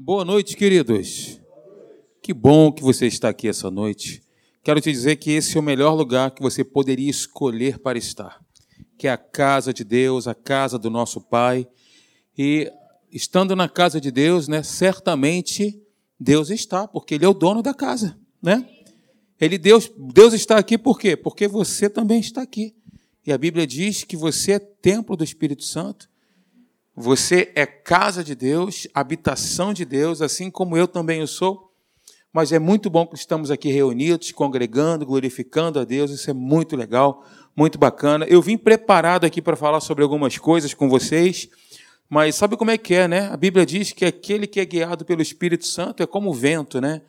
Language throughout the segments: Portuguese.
Boa noite, queridos. Que bom que você está aqui essa noite. Quero te dizer que esse é o melhor lugar que você poderia escolher para estar, que é a casa de Deus, a casa do nosso Pai. E estando na casa de Deus, né, certamente Deus está, porque Ele é o dono da casa, né? Ele Deus, Deus está aqui por quê? Porque você também está aqui. E a Bíblia diz que você é templo do Espírito Santo você é casa de Deus, habitação de Deus, assim como eu também o sou. Mas é muito bom que estamos aqui reunidos, congregando, glorificando a Deus. Isso é muito legal, muito bacana. Eu vim preparado aqui para falar sobre algumas coisas com vocês. Mas sabe como é que é, né? A Bíblia diz que aquele que é guiado pelo Espírito Santo é como o vento, né?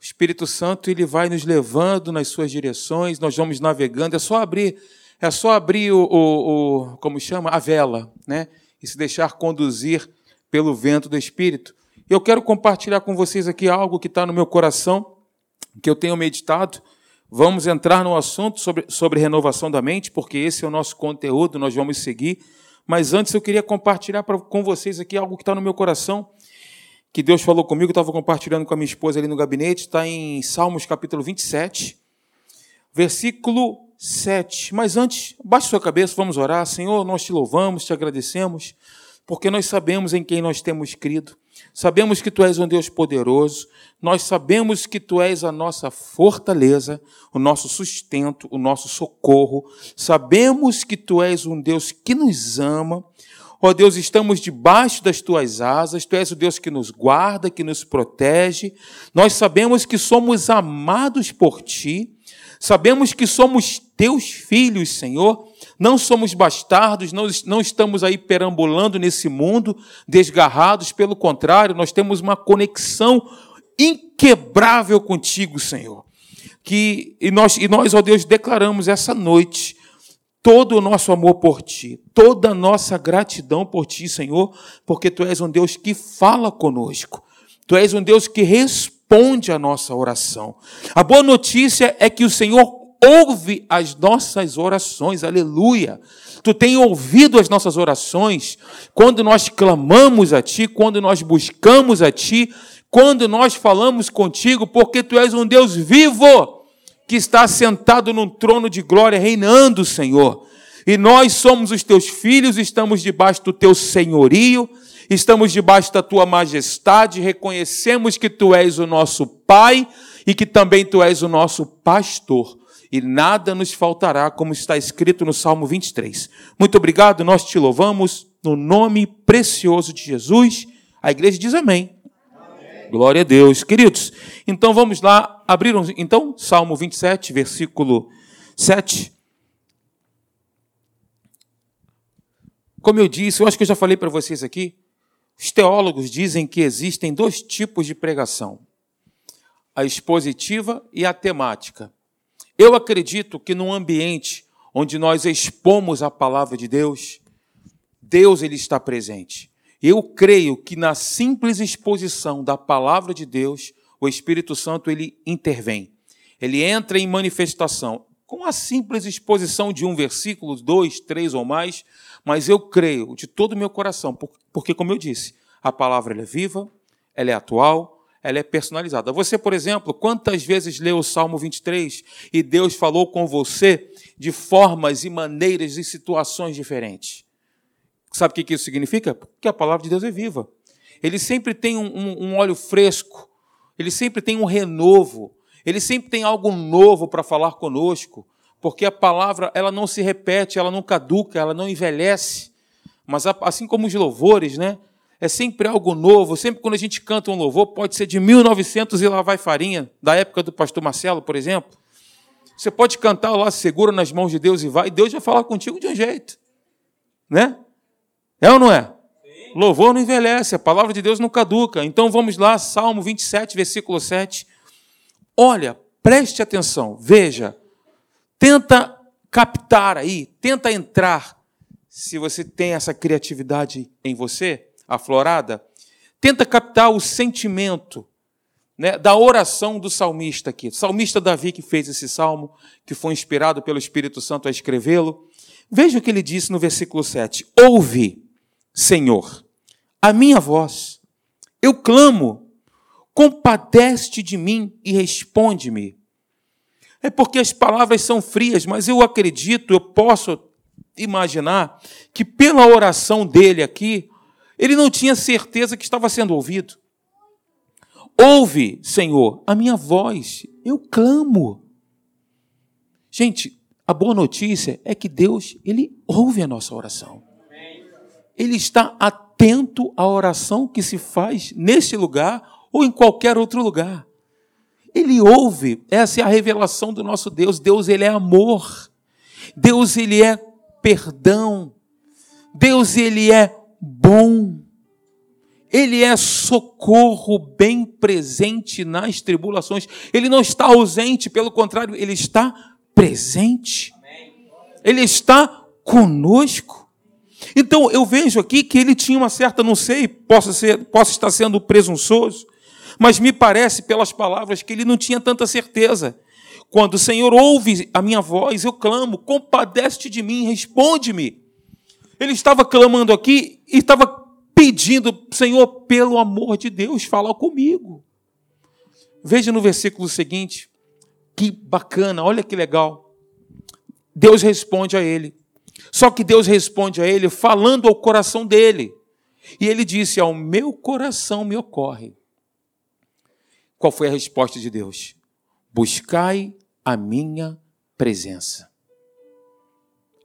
O Espírito Santo ele vai nos levando nas suas direções, nós vamos navegando. É só abrir, é só abrir o, o, o como chama, a vela, né? E se deixar conduzir pelo vento do Espírito. Eu quero compartilhar com vocês aqui algo que está no meu coração, que eu tenho meditado. Vamos entrar no assunto sobre, sobre renovação da mente, porque esse é o nosso conteúdo, nós vamos seguir. Mas antes eu queria compartilhar pra, com vocês aqui algo que está no meu coração, que Deus falou comigo, eu estava compartilhando com a minha esposa ali no gabinete, está em Salmos capítulo 27, versículo 7. Mas antes, baixe sua cabeça, vamos orar. Senhor, nós te louvamos, te agradecemos, porque nós sabemos em quem nós temos crido. Sabemos que tu és um Deus poderoso, nós sabemos que tu és a nossa fortaleza, o nosso sustento, o nosso socorro. Sabemos que tu és um Deus que nos ama. Ó Deus, estamos debaixo das tuas asas, tu és o Deus que nos guarda, que nos protege. Nós sabemos que somos amados por ti. Sabemos que somos teus filhos, Senhor. Não somos bastardos, não, não estamos aí perambulando nesse mundo desgarrados, pelo contrário, nós temos uma conexão inquebrável contigo, Senhor. Que, e, nós, e nós, ó Deus, declaramos essa noite todo o nosso amor por Ti, toda a nossa gratidão por Ti, Senhor, porque Tu és um Deus que fala conosco. Tu és um Deus que responde responde a nossa oração. A boa notícia é que o Senhor ouve as nossas orações, aleluia. Tu tem ouvido as nossas orações quando nós clamamos a Ti, quando nós buscamos a Ti, quando nós falamos contigo, porque Tu és um Deus vivo que está sentado num trono de glória, reinando, Senhor. E nós somos os Teus filhos, estamos debaixo do Teu senhorio estamos debaixo da tua majestade, reconhecemos que tu és o nosso Pai e que também tu és o nosso pastor. E nada nos faltará, como está escrito no Salmo 23. Muito obrigado, nós te louvamos no nome precioso de Jesus. A igreja diz amém. amém. Glória a Deus. Queridos, então vamos lá, abriram então Salmo 27, versículo 7. Como eu disse, eu acho que eu já falei para vocês aqui, os teólogos dizem que existem dois tipos de pregação: a expositiva e a temática. Eu acredito que num ambiente onde nós expomos a palavra de Deus, Deus ele está presente. Eu creio que na simples exposição da palavra de Deus, o Espírito Santo ele intervém. Ele entra em manifestação. Com a simples exposição de um versículo, dois, três ou mais, mas eu creio de todo o meu coração, porque, como eu disse, a palavra é viva, ela é atual, ela é personalizada. Você, por exemplo, quantas vezes leu o Salmo 23 e Deus falou com você de formas e maneiras e situações diferentes? Sabe o que isso significa? Que a palavra de Deus é viva. Ele sempre tem um, um, um óleo fresco, ele sempre tem um renovo, ele sempre tem algo novo para falar conosco porque a palavra ela não se repete, ela não caduca, ela não envelhece. Mas assim como os louvores, né? É sempre algo novo. Sempre quando a gente canta um louvor, pode ser de 1900 e lá vai farinha, da época do pastor Marcelo, por exemplo. Você pode cantar lá, segura nas mãos de Deus e vai, e Deus vai falar contigo de um jeito. Né? É ou não é? Sim. Louvor não envelhece, a palavra de Deus não caduca. Então vamos lá, Salmo 27, versículo 7. Olha, preste atenção, veja Tenta captar aí, tenta entrar. Se você tem essa criatividade em você, aflorada, tenta captar o sentimento né, da oração do salmista aqui. O salmista Davi que fez esse salmo, que foi inspirado pelo Espírito Santo a escrevê-lo. Veja o que ele disse no versículo 7. Ouve, Senhor, a minha voz Eu clamo, compadece de mim e responde-me. É porque as palavras são frias, mas eu acredito, eu posso imaginar que pela oração dele aqui, ele não tinha certeza que estava sendo ouvido. Ouve, Senhor, a minha voz, eu clamo. Gente, a boa notícia é que Deus, ele ouve a nossa oração. Ele está atento à oração que se faz neste lugar ou em qualquer outro lugar. Ele ouve, essa é a revelação do nosso Deus. Deus, ele é amor. Deus, ele é perdão. Deus, ele é bom. Ele é socorro bem presente nas tribulações. Ele não está ausente, pelo contrário, ele está presente. Ele está conosco. Então eu vejo aqui que ele tinha uma certa, não sei, posso, ser, posso estar sendo presunçoso, mas me parece pelas palavras que ele não tinha tanta certeza. Quando o Senhor ouve a minha voz, eu clamo, compadece de mim, responde-me. Ele estava clamando aqui e estava pedindo, Senhor, pelo amor de Deus, fala comigo. Veja no versículo seguinte, que bacana, olha que legal. Deus responde a ele. Só que Deus responde a ele falando ao coração dele. E ele disse: Ao meu coração me ocorre. Qual foi a resposta de Deus? Buscai a minha presença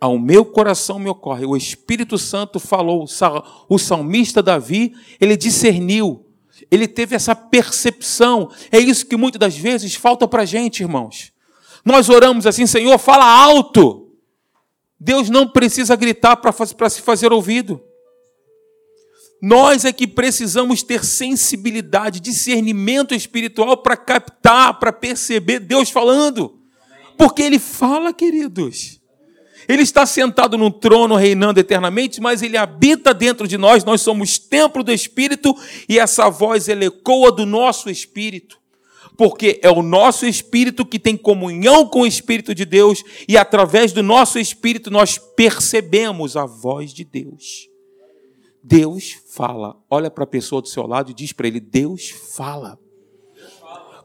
ao meu coração me ocorre. O Espírito Santo falou, o salmista Davi, ele discerniu, ele teve essa percepção. É isso que muitas das vezes falta para a gente, irmãos. Nós oramos assim, Senhor, fala alto. Deus não precisa gritar para se fazer ouvido. Nós é que precisamos ter sensibilidade, discernimento espiritual para captar, para perceber Deus falando. Porque Ele fala, queridos. Ele está sentado num trono reinando eternamente, mas ele habita dentro de nós, nós somos templo do Espírito e essa voz ela ecoa do nosso espírito. Porque é o nosso espírito que tem comunhão com o Espírito de Deus e através do nosso espírito nós percebemos a voz de Deus. Deus fala. Olha para a pessoa do seu lado e diz para ele: Deus fala.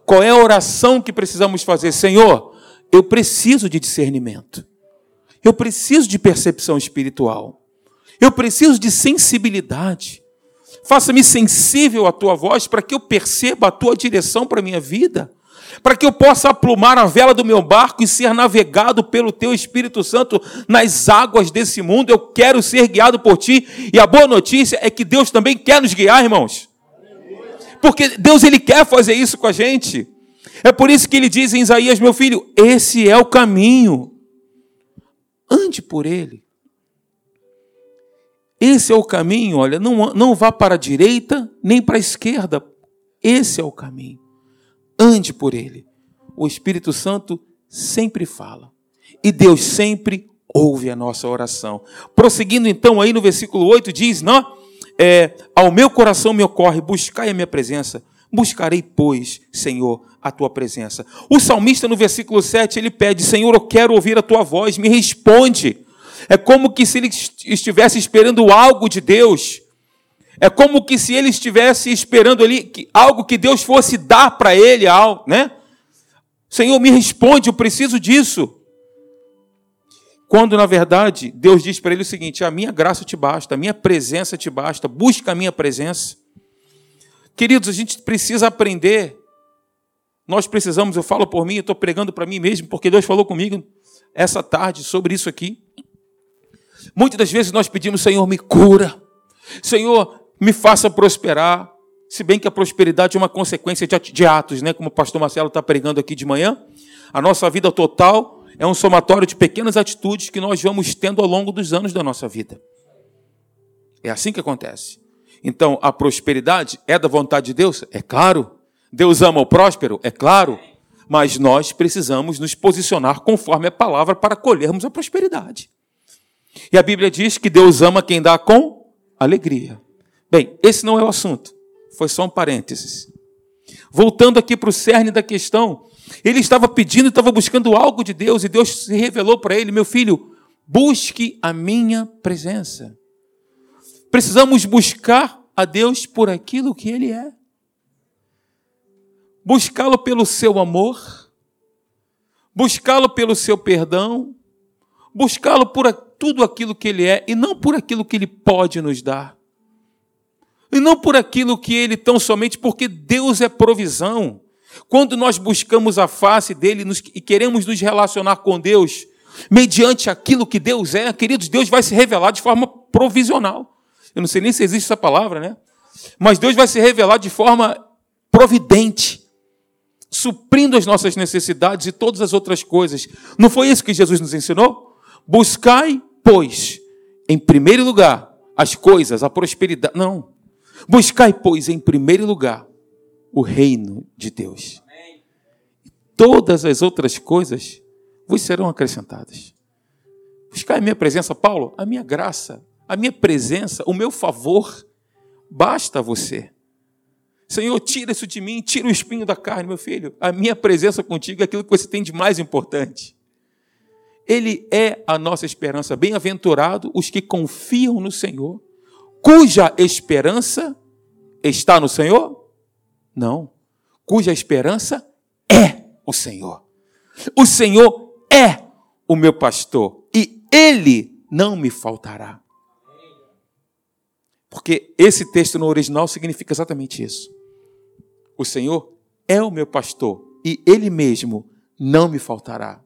Qual é a oração que precisamos fazer? Senhor, eu preciso de discernimento. Eu preciso de percepção espiritual. Eu preciso de sensibilidade. Faça-me sensível à tua voz para que eu perceba a tua direção para a minha vida, para que eu possa aplumar a vela do meu barco e ser navegado pelo teu Espírito Santo nas águas desse mundo. Eu quero ser guiado por ti. E a boa notícia é que Deus também quer nos guiar, irmãos. Porque Deus ele quer fazer isso com a gente. É por isso que ele diz em Isaías, meu filho, esse é o caminho ande por ele. Esse é o caminho, olha, não, não vá para a direita nem para a esquerda. Esse é o caminho. Ande por ele. O Espírito Santo sempre fala. E Deus sempre ouve a nossa oração. Prosseguindo então aí no versículo 8, diz: não, é, Ao meu coração me ocorre, buscai a minha presença. Buscarei, pois, Senhor, a tua presença. O salmista, no versículo 7, ele pede: Senhor, eu quero ouvir a tua voz, me responde. É como que se ele estivesse esperando algo de Deus. É como que se ele estivesse esperando ali algo que Deus fosse dar para ele, né? Senhor, me responde, eu preciso disso. Quando na verdade Deus diz para ele o seguinte: a minha graça te basta, a minha presença te basta, busca a minha presença. Queridos, a gente precisa aprender. Nós precisamos, eu falo por mim, eu estou pregando para mim mesmo, porque Deus falou comigo essa tarde sobre isso aqui. Muitas das vezes nós pedimos, Senhor, me cura. Senhor, me faça prosperar. Se bem que a prosperidade é uma consequência de atos, né? como o pastor Marcelo está pregando aqui de manhã. A nossa vida total é um somatório de pequenas atitudes que nós vamos tendo ao longo dos anos da nossa vida. É assim que acontece. Então, a prosperidade é da vontade de Deus? É claro. Deus ama o próspero? É claro. Mas nós precisamos nos posicionar conforme a palavra para colhermos a prosperidade. E a Bíblia diz que Deus ama quem dá com alegria. Bem, esse não é o assunto. Foi só um parênteses. Voltando aqui para o cerne da questão, ele estava pedindo, estava buscando algo de Deus, e Deus se revelou para ele: meu filho, busque a minha presença. Precisamos buscar a Deus por aquilo que Ele é. Buscá-lo pelo seu amor, buscá-lo pelo seu perdão, buscá-lo por tudo aquilo que Ele é e não por aquilo que Ele pode nos dar. E não por aquilo que Ele tão somente, porque Deus é provisão. Quando nós buscamos a face dele e queremos nos relacionar com Deus, mediante aquilo que Deus é, queridos, Deus vai se revelar de forma provisional. Eu não sei nem se existe essa palavra, né? Mas Deus vai se revelar de forma providente, suprindo as nossas necessidades e todas as outras coisas. Não foi isso que Jesus nos ensinou? Buscai, pois, em primeiro lugar, as coisas, a prosperidade. Não. Buscai, pois, em primeiro lugar, o reino de Deus. Todas as outras coisas vos serão acrescentadas. Buscai a minha presença, Paulo, a minha graça, a minha presença, o meu favor, basta a você. Senhor, tira isso de mim, tira o espinho da carne, meu filho. A minha presença contigo é aquilo que você tem de mais importante. Ele é a nossa esperança. Bem-aventurado os que confiam no Senhor, cuja esperança está no Senhor? Não. Cuja esperança é o Senhor. O Senhor é o meu pastor e ele não me faltará. Porque esse texto no original significa exatamente isso. O Senhor é o meu pastor e ele mesmo não me faltará.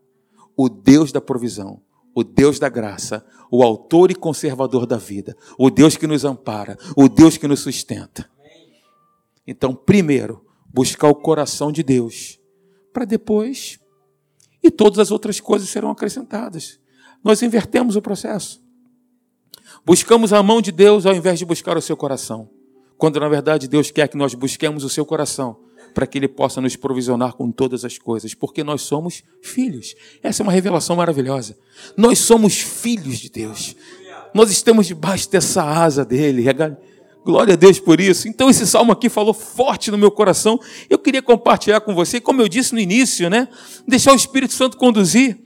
O Deus da provisão, o Deus da graça, o autor e conservador da vida, o Deus que nos ampara, o Deus que nos sustenta. Então, primeiro, buscar o coração de Deus, para depois, e todas as outras coisas serão acrescentadas. Nós invertemos o processo. Buscamos a mão de Deus ao invés de buscar o seu coração. Quando na verdade Deus quer que nós busquemos o seu coração, para que Ele possa nos provisionar com todas as coisas, porque nós somos filhos. Essa é uma revelação maravilhosa. Nós somos filhos de Deus. Nós estamos debaixo dessa asa dele. Glória a Deus por isso. Então esse salmo aqui falou forte no meu coração. Eu queria compartilhar com você, como eu disse no início, né? Deixar o Espírito Santo conduzir.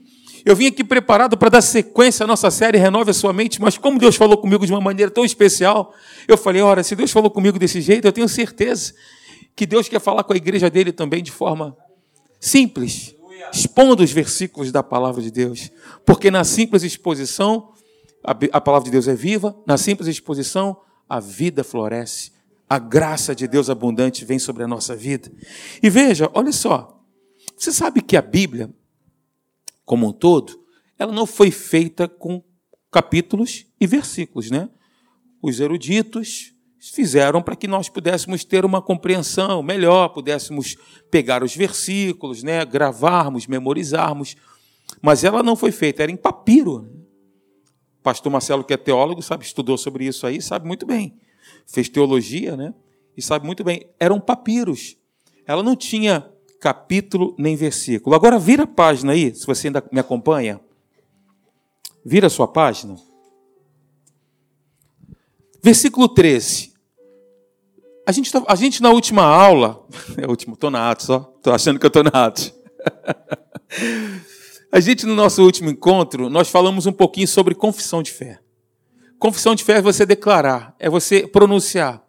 Eu vim aqui preparado para dar sequência à nossa série Renove a Sua Mente, mas como Deus falou comigo de uma maneira tão especial, eu falei: ora, se Deus falou comigo desse jeito, eu tenho certeza que Deus quer falar com a igreja dele também de forma simples, expondo os versículos da palavra de Deus, porque na simples exposição, a palavra de Deus é viva, na simples exposição, a vida floresce, a graça de Deus abundante vem sobre a nossa vida. E veja, olha só, você sabe que a Bíblia, como um todo, ela não foi feita com capítulos e versículos, né? Os eruditos fizeram para que nós pudéssemos ter uma compreensão melhor, pudéssemos pegar os versículos, né, gravarmos, memorizarmos. Mas ela não foi feita, era em papiro pastor Marcelo, que é teólogo, sabe, estudou sobre isso aí, sabe muito bem. Fez teologia, né? E sabe muito bem. Eram papiros. Ela não tinha capítulo nem versículo. Agora vira a página aí, se você ainda me acompanha. Vira a sua página. Versículo 13. A gente, tá, a gente na última aula, é último, estou na Atos, só, estou achando que eu estou na Atos. A gente, no nosso último encontro, nós falamos um pouquinho sobre confissão de fé. Confissão de fé é você declarar, é você pronunciar.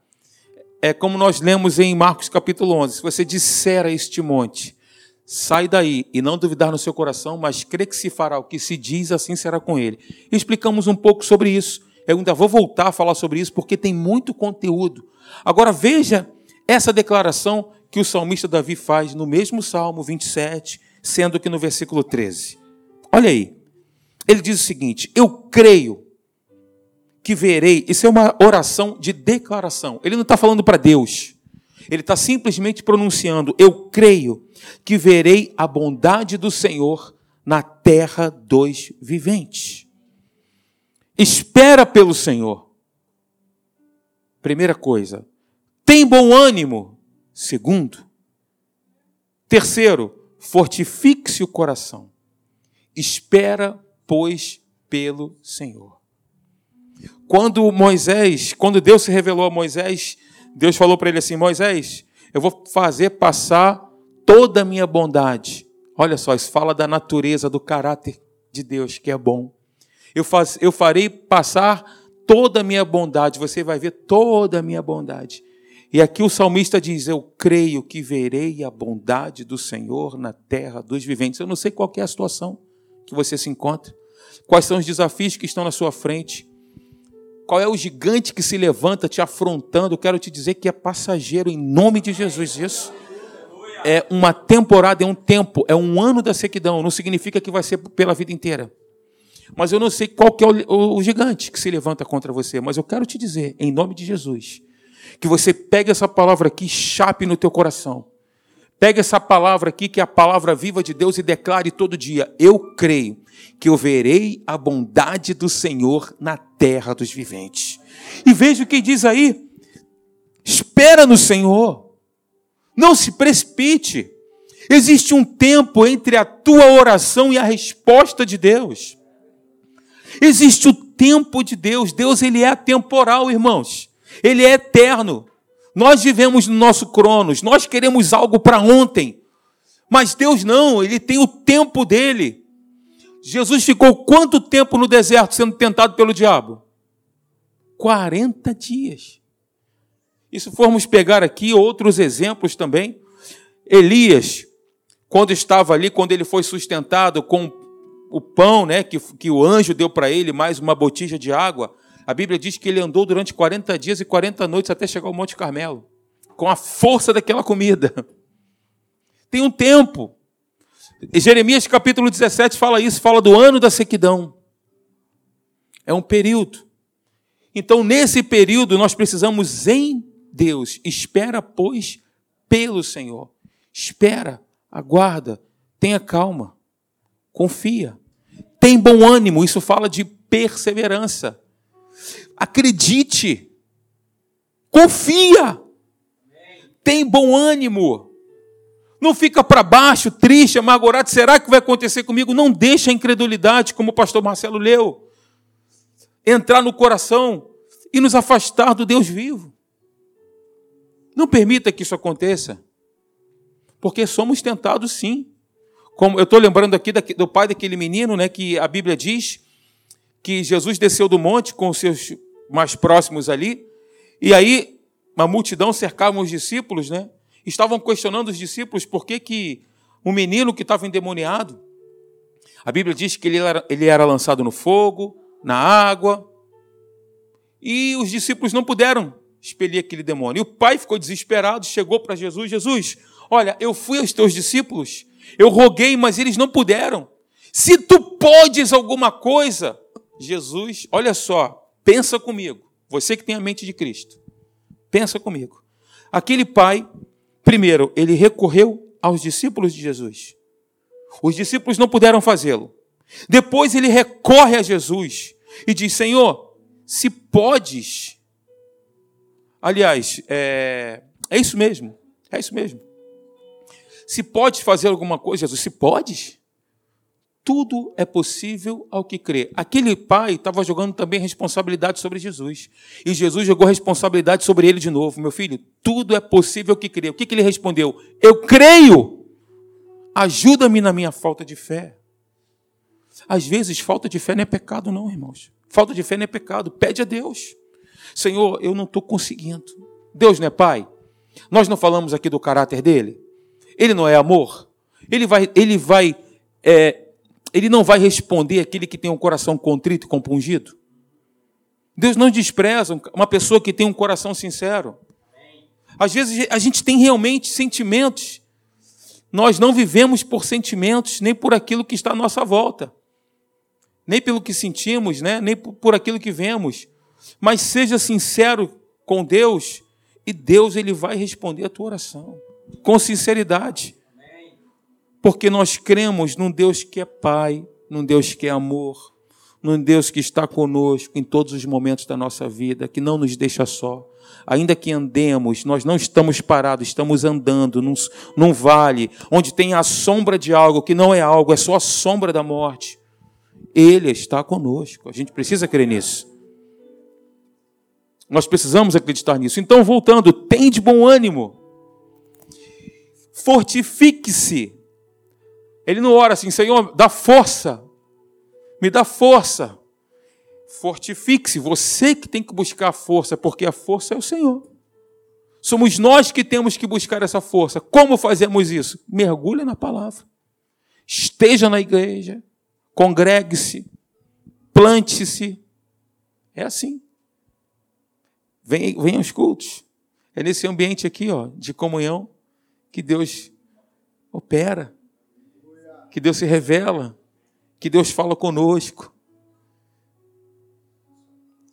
É como nós lemos em Marcos capítulo 11: se você disser a este monte, sai daí e não duvidar no seu coração, mas crê que se fará o que se diz, assim será com ele. Explicamos um pouco sobre isso. Ainda vou voltar a falar sobre isso porque tem muito conteúdo. Agora veja essa declaração que o salmista Davi faz no mesmo Salmo 27, sendo que no versículo 13. Olha aí. Ele diz o seguinte: Eu creio que verei. Isso é uma oração de declaração. Ele não está falando para Deus. Ele está simplesmente pronunciando: Eu creio que verei a bondade do Senhor na terra dos viventes. Espera pelo Senhor. Primeira coisa. Tem bom ânimo. Segundo. Terceiro, fortifique-se o coração. Espera, pois, pelo Senhor. Quando Moisés, quando Deus se revelou a Moisés, Deus falou para ele assim: Moisés, eu vou fazer passar toda a minha bondade. Olha só, isso fala da natureza, do caráter de Deus, que é bom. Eu, faz, eu farei passar toda a minha bondade, você vai ver toda a minha bondade. E aqui o salmista diz: Eu creio que verei a bondade do Senhor na terra dos viventes. Eu não sei qual é a situação que você se encontra, quais são os desafios que estão na sua frente, qual é o gigante que se levanta te afrontando. Eu quero te dizer que é passageiro em nome de Jesus. Isso é uma temporada, é um tempo, é um ano da sequidão. Não significa que vai ser pela vida inteira. Mas eu não sei qual que é o, o gigante que se levanta contra você. Mas eu quero te dizer, em nome de Jesus, que você pegue essa palavra aqui, chape no teu coração. Pegue essa palavra aqui, que é a palavra viva de Deus, e declare todo dia: Eu creio que eu verei a bondade do Senhor na terra dos viventes. E veja o que diz aí: espera no Senhor, não se precipite. Existe um tempo entre a tua oração e a resposta de Deus. Existe o tempo de Deus. Deus ele é atemporal, irmãos. Ele é eterno. Nós vivemos no nosso cronos, nós queremos algo para ontem. Mas Deus não, ele tem o tempo dele. Jesus ficou quanto tempo no deserto sendo tentado pelo diabo? 40 dias. E se formos pegar aqui outros exemplos também, Elias, quando estava ali, quando ele foi sustentado com o pão né, que, que o anjo deu para ele, mais uma botija de água, a Bíblia diz que ele andou durante 40 dias e 40 noites até chegar ao Monte Carmelo, com a força daquela comida. Tem um tempo. Jeremias capítulo 17 fala isso, fala do ano da sequidão. É um período. Então, nesse período, nós precisamos em Deus. Espera, pois, pelo Senhor. Espera, aguarda, tenha calma, confia. Tem bom ânimo, isso fala de perseverança. Acredite. Confia. Tem bom ânimo. Não fica para baixo, triste, amargurado. Será que vai acontecer comigo? Não deixa a incredulidade, como o pastor Marcelo leu, entrar no coração e nos afastar do Deus vivo. Não permita que isso aconteça, porque somos tentados sim. Como eu estou lembrando aqui do pai daquele menino, né, que a Bíblia diz que Jesus desceu do monte com os seus mais próximos ali, e aí uma multidão cercava os discípulos, né? Estavam questionando os discípulos por que, que um menino que estava endemoniado, a Bíblia diz que ele era, ele era lançado no fogo, na água, e os discípulos não puderam expelir aquele demônio. E o pai ficou desesperado, chegou para Jesus: Jesus, olha, eu fui aos teus discípulos, eu roguei, mas eles não puderam. Se tu podes alguma coisa, Jesus, olha só, pensa comigo, você que tem a mente de Cristo, pensa comigo. Aquele pai, primeiro, ele recorreu aos discípulos de Jesus. Os discípulos não puderam fazê-lo. Depois ele recorre a Jesus e diz: Senhor, se podes. Aliás, é, é isso mesmo, é isso mesmo. Se podes fazer alguma coisa, Jesus, se podes, tudo é possível ao que crê. Aquele pai estava jogando também responsabilidade sobre Jesus. E Jesus jogou responsabilidade sobre ele de novo. Meu filho, tudo é possível ao que crê. O que, que ele respondeu? Eu creio. Ajuda-me na minha falta de fé. Às vezes, falta de fé não é pecado, não, irmãos. Falta de fé não é pecado. Pede a Deus. Senhor, eu não estou conseguindo. Deus não é pai? Nós não falamos aqui do caráter dele? Ele não é amor? Ele vai, ele vai é, ele não vai responder aquele que tem um coração contrito e compungido? Deus não despreza uma pessoa que tem um coração sincero. Às vezes a gente tem realmente sentimentos. Nós não vivemos por sentimentos, nem por aquilo que está à nossa volta. Nem pelo que sentimos, né? nem por aquilo que vemos. Mas seja sincero com Deus e Deus ele vai responder a tua oração com sinceridade porque nós cremos num Deus que é Pai, num Deus que é amor, num Deus que está conosco em todos os momentos da nossa vida, que não nos deixa só. Ainda que andemos, nós não estamos parados, estamos andando num, num vale onde tem a sombra de algo que não é algo, é só a sombra da morte. Ele está conosco. A gente precisa crer nisso. Nós precisamos acreditar nisso. Então, voltando, tem de bom ânimo. Fortifique-se ele não ora assim, Senhor, dá força, me dá força. Fortifique-se, você que tem que buscar a força, porque a força é o Senhor. Somos nós que temos que buscar essa força. Como fazemos isso? Mergulhe na palavra. Esteja na igreja. Congregue-se. Plante-se. É assim. Venha, venha aos cultos. É nesse ambiente aqui, ó, de comunhão, que Deus opera, que Deus se revela, que Deus fala conosco.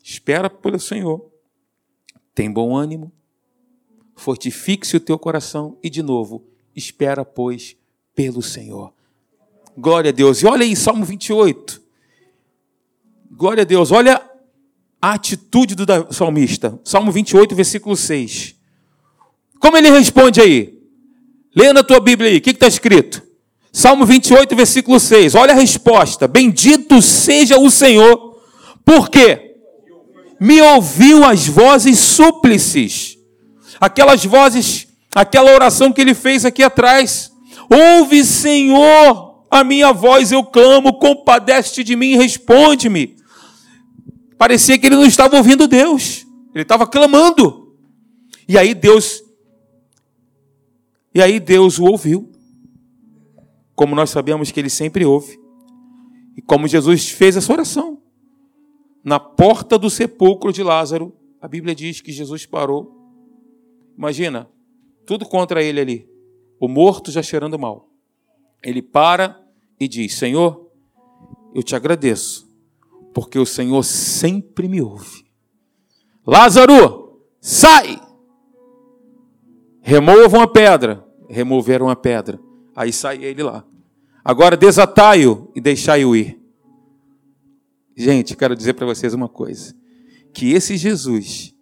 Espera pelo Senhor. Tem bom ânimo. Fortifique-se o teu coração e, de novo, espera, pois, pelo Senhor. Glória a Deus. E olha aí, Salmo 28. Glória a Deus. Olha a atitude do salmista. Salmo 28, versículo 6. Como ele responde aí? Lê na tua Bíblia aí. O que está escrito? Salmo 28, versículo 6. Olha a resposta. Bendito seja o Senhor. Por quê? me ouviu as vozes súplices, aquelas vozes, aquela oração que ele fez aqui atrás. Ouve, Senhor, a minha voz, eu clamo, compadece de mim, responde-me. Parecia que ele não estava ouvindo Deus, ele estava clamando. E aí Deus, e aí Deus o ouviu, como nós sabemos que ele sempre ouve, e como Jesus fez essa oração na porta do sepulcro de Lázaro, a Bíblia diz que Jesus parou. Imagina, tudo contra ele ali. O morto já cheirando mal. Ele para e diz: Senhor, eu te agradeço, porque o Senhor sempre me ouve. Lázaro, sai! Removam a pedra. Removeram a pedra. Aí sai ele lá. Agora desatai-o e deixai-o ir. Gente, quero dizer para vocês uma coisa: que esse Jesus,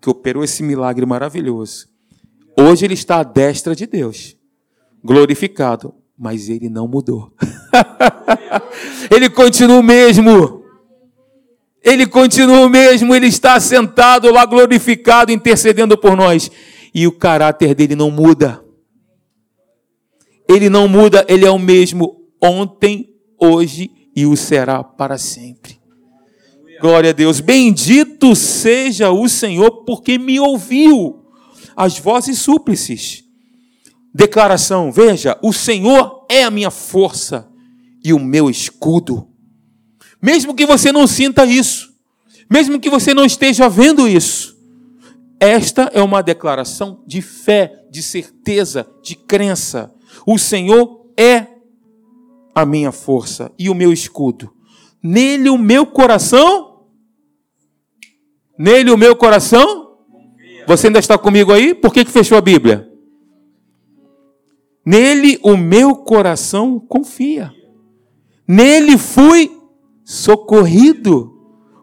que operou esse milagre maravilhoso, hoje ele está à destra de Deus, glorificado, mas ele não mudou. ele continua o mesmo. Ele continua o mesmo, ele está sentado lá glorificado, intercedendo por nós. E o caráter dele não muda. Ele não muda, ele é o mesmo ontem, hoje e o será para sempre. Glória a Deus. Bendito seja o Senhor, porque me ouviu as vozes súplices. Declaração: Veja, o Senhor é a minha força e o meu escudo. Mesmo que você não sinta isso, mesmo que você não esteja vendo isso, esta é uma declaração de fé, de certeza, de crença. O Senhor é a minha força e o meu escudo. Nele o meu coração Nele o meu coração. Você ainda está comigo aí? Por que, que fechou a Bíblia? Nele o meu coração confia. Nele fui socorrido.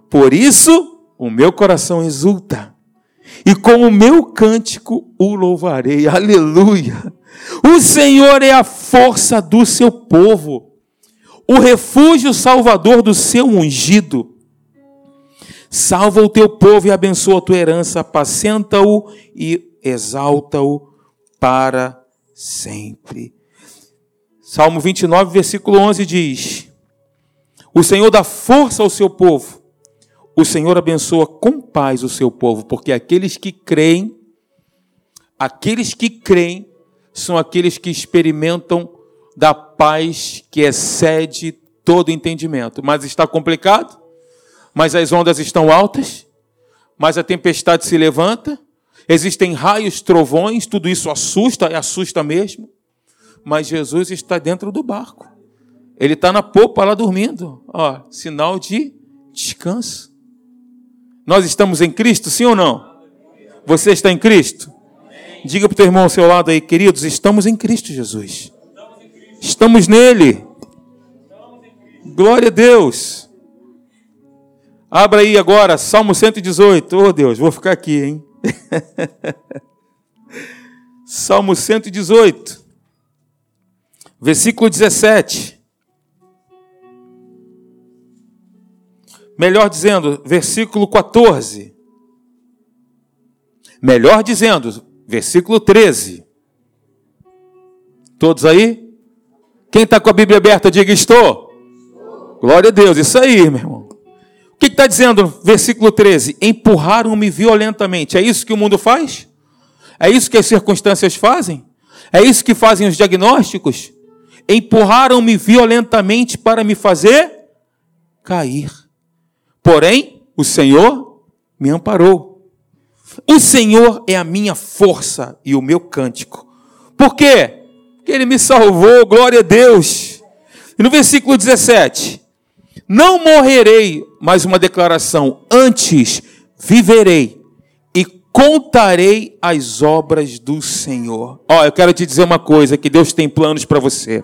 Por isso o meu coração exulta. E com o meu cântico o louvarei. Aleluia. O Senhor é a força do seu povo, o refúgio salvador do seu ungido. Salva o teu povo e abençoa a tua herança, apacenta-o e exalta-o para sempre. Salmo 29, versículo 11 diz: O Senhor dá força ao seu povo, o Senhor abençoa com paz o seu povo, porque aqueles que creem, aqueles que creem, são aqueles que experimentam da paz que excede todo entendimento. Mas está complicado? mas as ondas estão altas, mas a tempestade se levanta, existem raios, trovões, tudo isso assusta, e assusta mesmo, mas Jesus está dentro do barco. Ele está na popa lá dormindo, ó, sinal de descanso. Nós estamos em Cristo, sim ou não? Você está em Cristo? Diga para o teu irmão ao seu lado aí, queridos, estamos em Cristo Jesus. Estamos nele. Glória a Deus. Abra aí agora, Salmo 118. Oh Deus, vou ficar aqui, hein? Salmo 118, versículo 17. Melhor dizendo, versículo 14. Melhor dizendo, versículo 13. Todos aí? Quem está com a Bíblia aberta, diga estou. Glória a Deus, isso aí, meu irmão. O que está dizendo? Versículo 13: Empurraram-me violentamente. É isso que o mundo faz? É isso que as circunstâncias fazem? É isso que fazem os diagnósticos? Empurraram-me violentamente para me fazer cair. Porém, o Senhor me amparou. O Senhor é a minha força e o meu cântico. Por quê? Porque Ele me salvou, glória a Deus. E no versículo 17: Não morrerei, mais uma declaração, antes viverei e contarei as obras do Senhor. Ó, eu quero te dizer uma coisa: que Deus tem planos para você.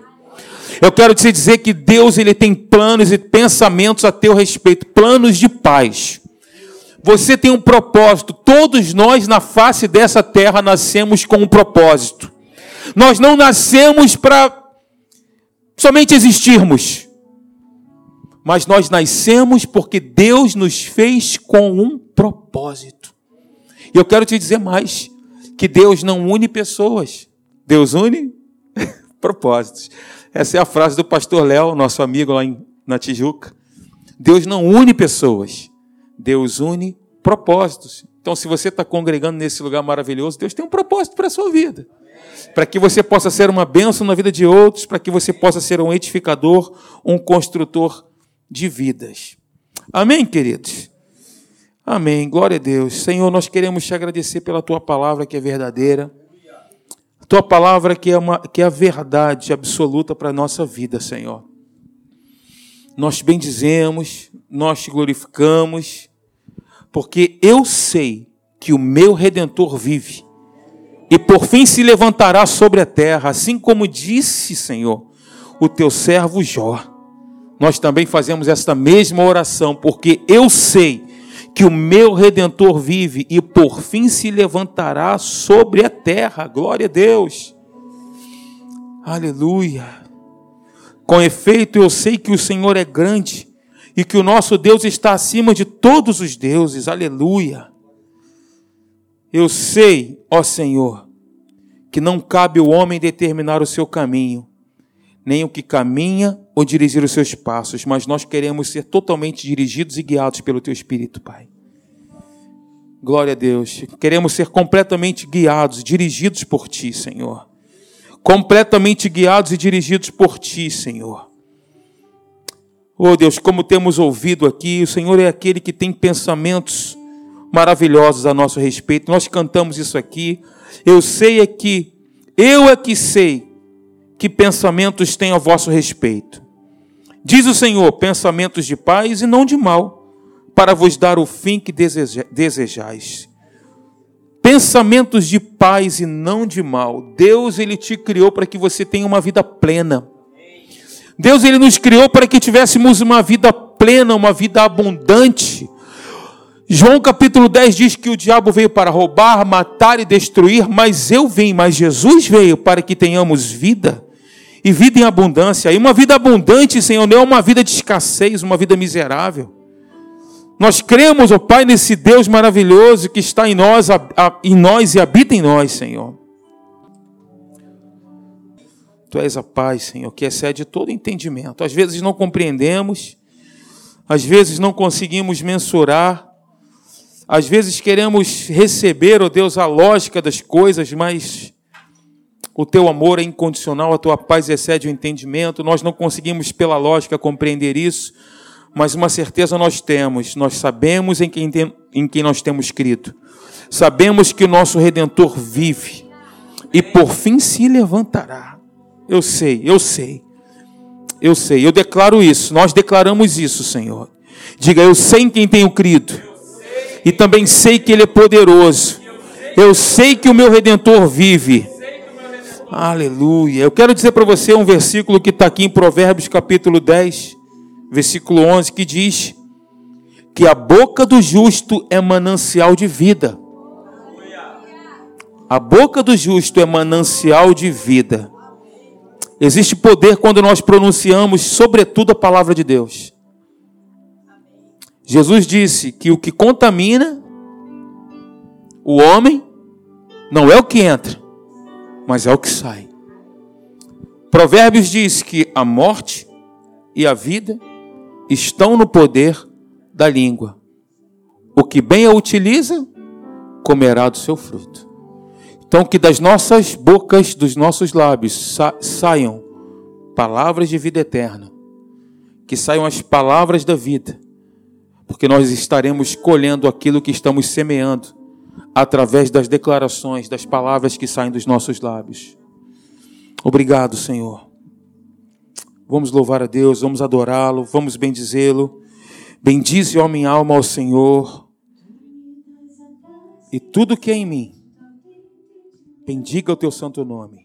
Eu quero te dizer que Deus ele tem planos e pensamentos a teu respeito, planos de paz. Você tem um propósito. Todos nós na face dessa terra nascemos com um propósito. Nós não nascemos para somente existirmos. Mas nós nascemos porque Deus nos fez com um propósito. E eu quero te dizer mais: que Deus não une pessoas, Deus une propósitos. Essa é a frase do pastor Léo, nosso amigo lá em, na Tijuca. Deus não une pessoas, Deus une propósitos. Então, se você está congregando nesse lugar maravilhoso, Deus tem um propósito para a sua vida. Para que você possa ser uma bênção na vida de outros, para que você possa ser um edificador, um construtor de vidas. Amém, queridos? Amém. Glória a Deus. Senhor, nós queremos te agradecer pela tua palavra que é verdadeira. Tua palavra que é, uma, que é a verdade absoluta para a nossa vida, Senhor. Nós te bendizemos, nós te glorificamos, porque eu sei que o meu Redentor vive e por fim se levantará sobre a terra, assim como disse, Senhor, o teu servo Jó. Nós também fazemos esta mesma oração, porque eu sei que o meu redentor vive e por fim se levantará sobre a terra. Glória a Deus. Aleluia. Com efeito, eu sei que o Senhor é grande e que o nosso Deus está acima de todos os deuses. Aleluia. Eu sei, ó Senhor, que não cabe o homem determinar o seu caminho, nem o que caminha ou dirigir os seus passos, mas nós queremos ser totalmente dirigidos e guiados pelo Teu Espírito, Pai. Glória a Deus. Queremos ser completamente guiados, dirigidos por Ti, Senhor. Completamente guiados e dirigidos por Ti, Senhor. Oh Deus, como temos ouvido aqui, o Senhor é aquele que tem pensamentos maravilhosos a nosso respeito. Nós cantamos isso aqui. Eu sei é que, eu é que sei que pensamentos têm a vosso respeito. Diz o Senhor: pensamentos de paz e não de mal, para vos dar o fim que desejais. Pensamentos de paz e não de mal. Deus ele te criou para que você tenha uma vida plena. Deus ele nos criou para que tivéssemos uma vida plena, uma vida abundante. João capítulo 10 diz que o diabo veio para roubar, matar e destruir, mas eu vim, mas Jesus veio para que tenhamos vida e vida em abundância. E uma vida abundante, Senhor, não é uma vida de escassez, uma vida miserável. Nós cremos, ó oh Pai, nesse Deus maravilhoso que está em nós, a, a, em nós e habita em nós, Senhor. Tu és a paz, Senhor, que excede todo entendimento. Às vezes não compreendemos, às vezes não conseguimos mensurar, às vezes queremos receber, ó oh Deus, a lógica das coisas, mas o teu amor é incondicional, a tua paz excede o entendimento. Nós não conseguimos, pela lógica, compreender isso, mas uma certeza nós temos: nós sabemos em quem, tem, em quem nós temos crido. Sabemos que o nosso redentor vive e por fim se levantará. Eu sei, eu sei, eu sei, eu declaro isso, nós declaramos isso, Senhor. Diga, eu sei em quem tenho crido e também sei que Ele é poderoso. Eu sei que o meu redentor vive Aleluia. Eu quero dizer para você um versículo que está aqui em Provérbios capítulo 10, versículo 11, que diz que a boca do justo é manancial de vida. A boca do justo é manancial de vida. Existe poder quando nós pronunciamos, sobretudo, a palavra de Deus. Jesus disse que o que contamina o homem não é o que entra, mas é o que sai. Provérbios diz que a morte e a vida estão no poder da língua. O que bem a utiliza, comerá do seu fruto. Então, que das nossas bocas, dos nossos lábios, sa saiam palavras de vida eterna, que saiam as palavras da vida, porque nós estaremos colhendo aquilo que estamos semeando através das declarações, das palavras que saem dos nossos lábios. Obrigado, Senhor. Vamos louvar a Deus, vamos adorá-lo, vamos bendizê-lo. Bendize, ó minha alma, ao Senhor, e tudo que é em mim, bendiga o teu santo nome.